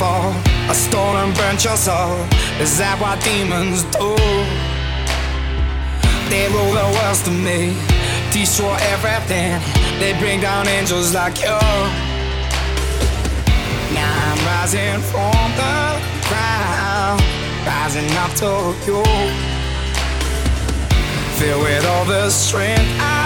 unforgivable. A stolen burnt your soul. Is that what demons do? They rule the world to me, destroy everything. They bring down angels like you. Now I'm rising from the ground, rising up to you. Filled with all the strength I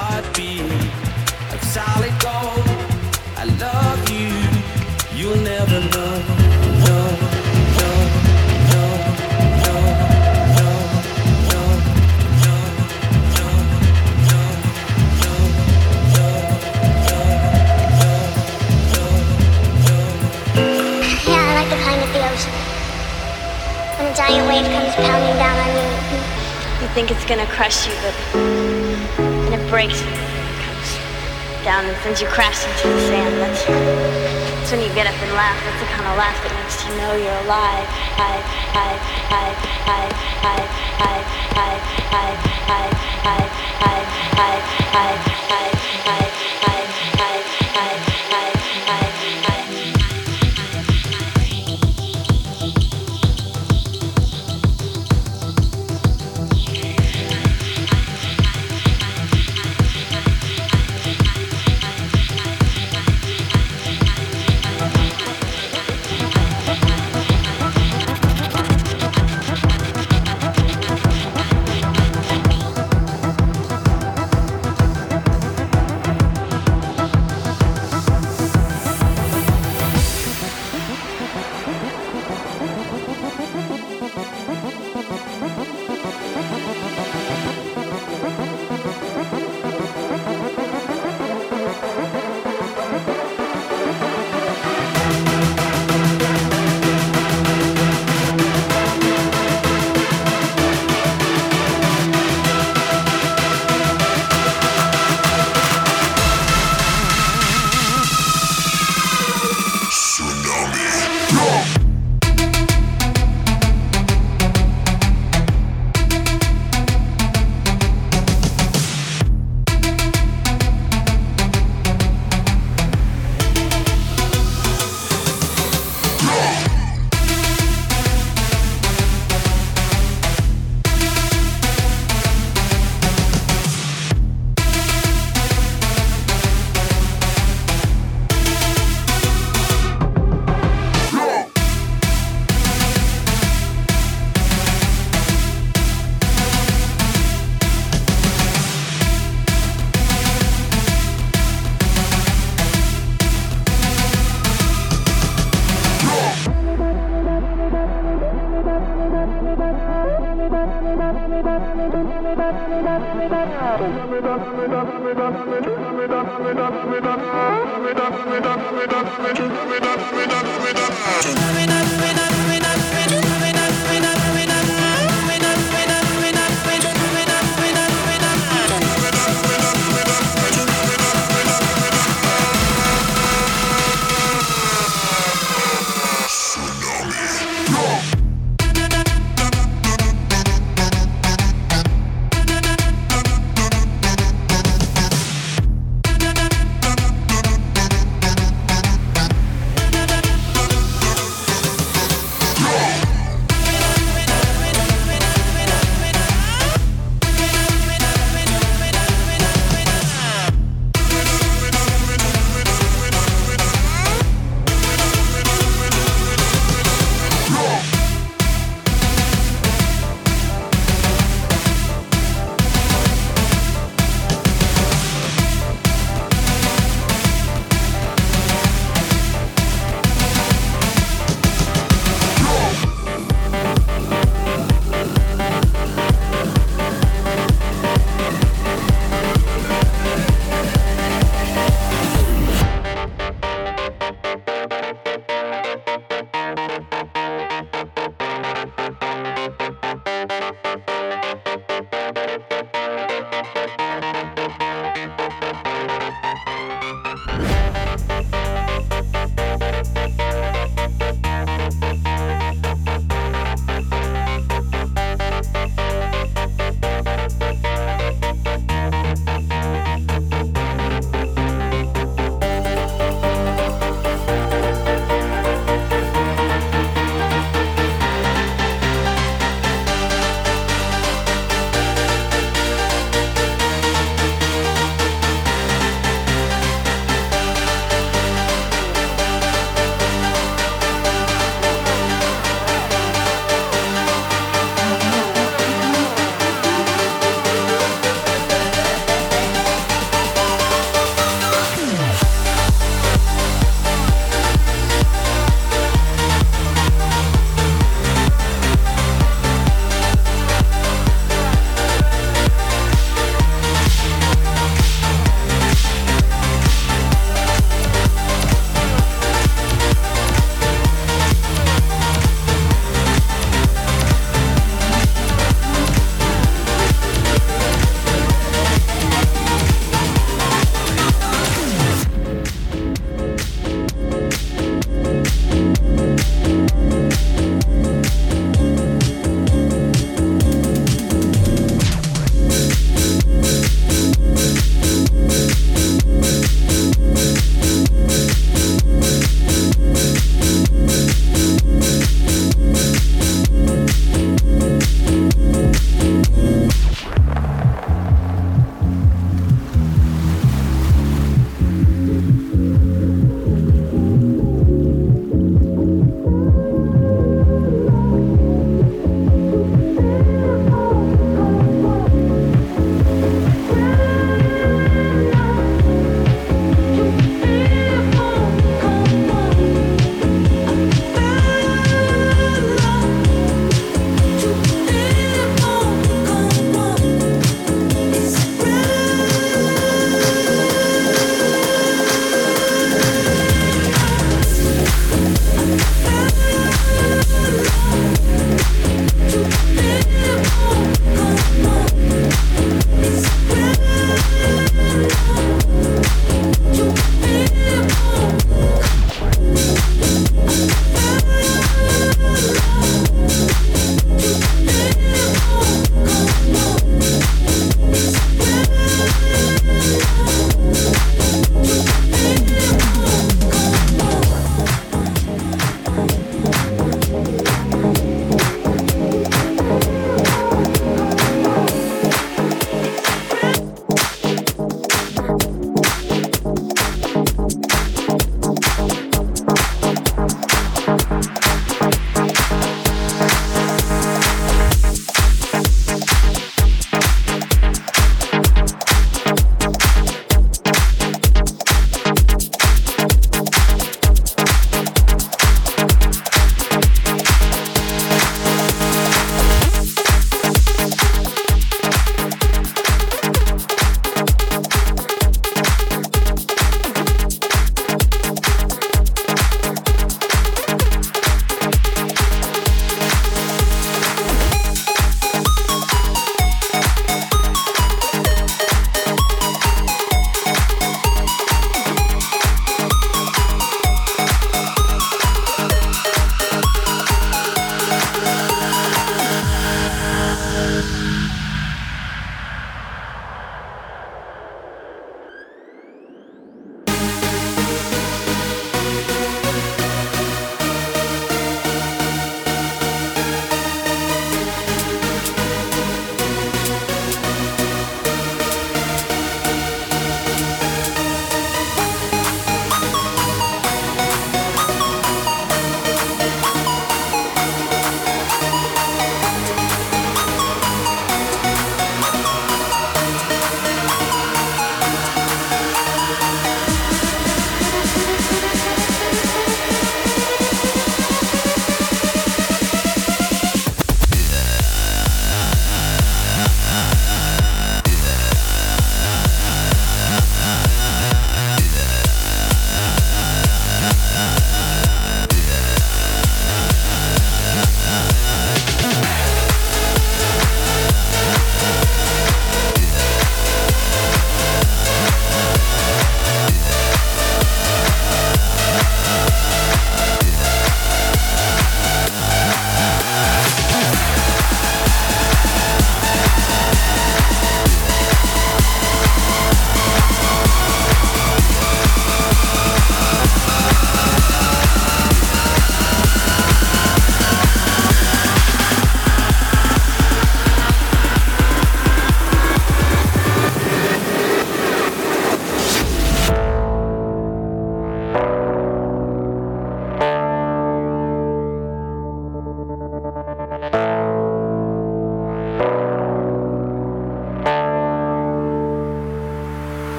heartbeat of solid gold. I love you, you'll never know. know. When a giant wave comes pounding down on you, you think it's gonna crush you, but breaks and comes down and sends you crashing to the sand. That's, that's when you get up and laugh. That's the kind of laugh that makes you know you're alive. I, I, I, I, I, I, I, I, I, I, I, I, I, I.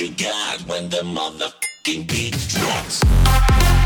you got when the motherfucking beat drops.